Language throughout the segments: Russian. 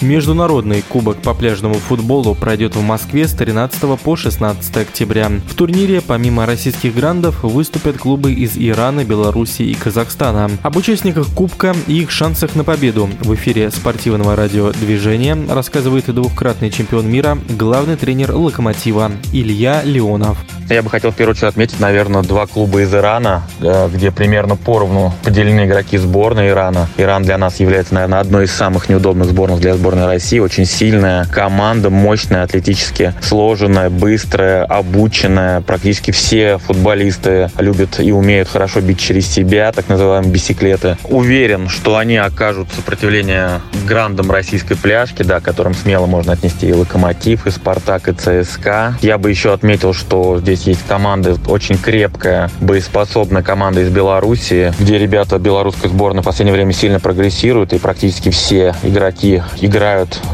Международный кубок по пляжному футболу пройдет в Москве с 13 по 16 октября. В турнире помимо российских грандов выступят клубы из Ирана, Беларуси и Казахстана. Об участниках кубка и их шансах на победу в эфире спортивного радиодвижения рассказывает двухкратный чемпион мира, главный тренер «Локомотива» Илья Леонов. Я бы хотел в первую очередь отметить, наверное, два клуба из Ирана, э, где примерно поровну поделены игроки сборной Ирана. Иран для нас является, наверное, одной из самых неудобных сборных для сборной России. Очень сильная команда, мощная, атлетически сложенная, быстрая, обученная. Практически все футболисты любят и умеют хорошо бить через себя, так называемые бисиклеты. Уверен, что они окажут сопротивление грандам российской пляжки, да, которым смело можно отнести и Локомотив, и Спартак, и ЦСКА. Я бы еще отметил, что здесь есть команды, очень крепкая, боеспособная команда из Беларуси, где ребята белорусской сборной в последнее время сильно прогрессируют, и практически все игроки играют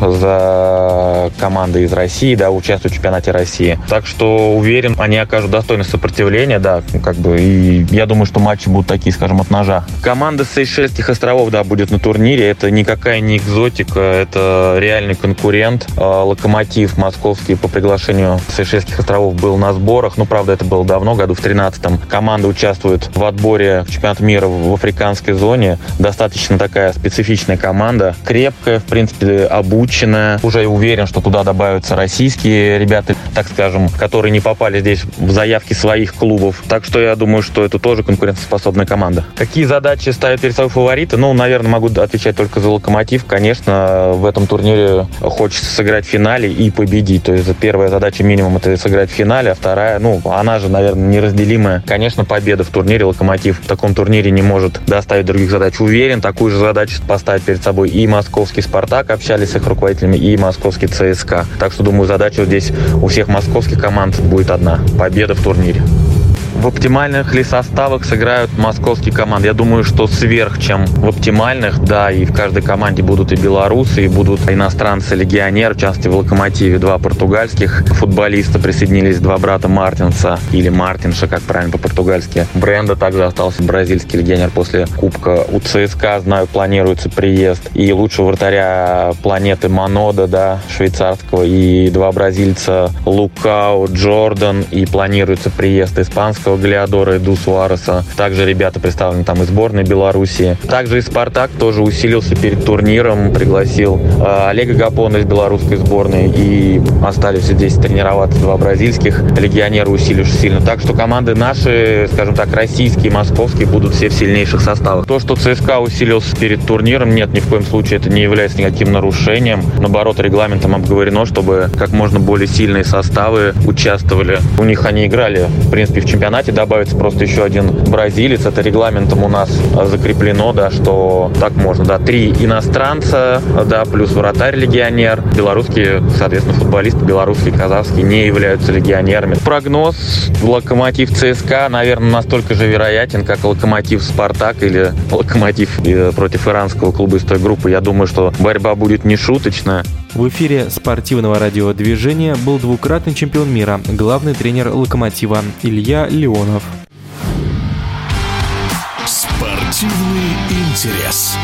за команды из России, да, участвуют в чемпионате России. Так что уверен, они окажут достойное сопротивление, да, как бы, и я думаю, что матчи будут такие, скажем, от ножа. Команда Сейшельских островов, да, будет на турнире, это никакая не экзотика, это реальный конкурент. А, Локомотив московский по приглашению Сейшельских островов был на сборах, ну, правда, это было давно, году в 13-м. Команда участвует в отборе в чемпионат мира в африканской зоне. Достаточно такая специфичная команда. Крепкая, в принципе, обученная. Уже уверен, что туда добавятся российские ребята, так скажем, которые не попали здесь в заявки своих клубов. Так что я думаю, что это тоже конкурентоспособная команда. Какие задачи ставят перед собой фавориты? Ну, наверное, могу отвечать только за Локомотив. Конечно, в этом турнире хочется сыграть в финале и победить. То есть первая задача минимум это сыграть в финале, а вторая ну, она же, наверное, неразделимая. Конечно, победа в турнире «Локомотив» в таком турнире не может доставить других задач. Уверен, такую же задачу поставить перед собой и московский «Спартак», общались с их руководителями, и московский ЦСКА. Так что, думаю, задача здесь у всех московских команд будет одна – победа в турнире в оптимальных ли составах сыграют московские команды? Я думаю, что сверх, чем в оптимальных, да, и в каждой команде будут и белорусы, и будут иностранцы-легионеры, в частности, в «Локомотиве» два португальских футболиста присоединились, два брата Мартинса, или Мартинша, как правильно по-португальски. Бренда также остался бразильский легионер после Кубка. У ЦСКА, знаю, планируется приезд. И лучшего вратаря планеты Манода, да, швейцарского, и два бразильца Лукао, Джордан, и планируется приезд испанского Галиадора Глиадора Эду Суареса. Также ребята представлены там из сборной Беларуси. Также и Спартак тоже усилился перед турниром, пригласил э, Олега Гапона из белорусской сборной и остались здесь тренироваться два бразильских легионера, усилившись сильно. Так что команды наши, скажем так, российские, московские, будут все в сильнейших составах. То, что ЦСКА усилился перед турниром, нет, ни в коем случае это не является никаким нарушением. Наоборот, регламентом обговорено, чтобы как можно более сильные составы участвовали. У них они играли, в принципе, в чемпионате чемпионате добавится просто еще один бразилец. Это регламентом у нас закреплено, да, что так можно, да, три иностранца, да, плюс вратарь-легионер. Белорусские, соответственно, футболисты белорусские, казахские не являются легионерами. Прогноз Локомотив ЦСКА, наверное, настолько же вероятен, как Локомотив Спартак или Локомотив э, против иранского клуба из той группы. Я думаю, что борьба будет не шуточная. В эфире спортивного радиодвижения был двукратный чемпион мира, главный тренер «Локомотива» Илья Леонов. Спортивный интерес.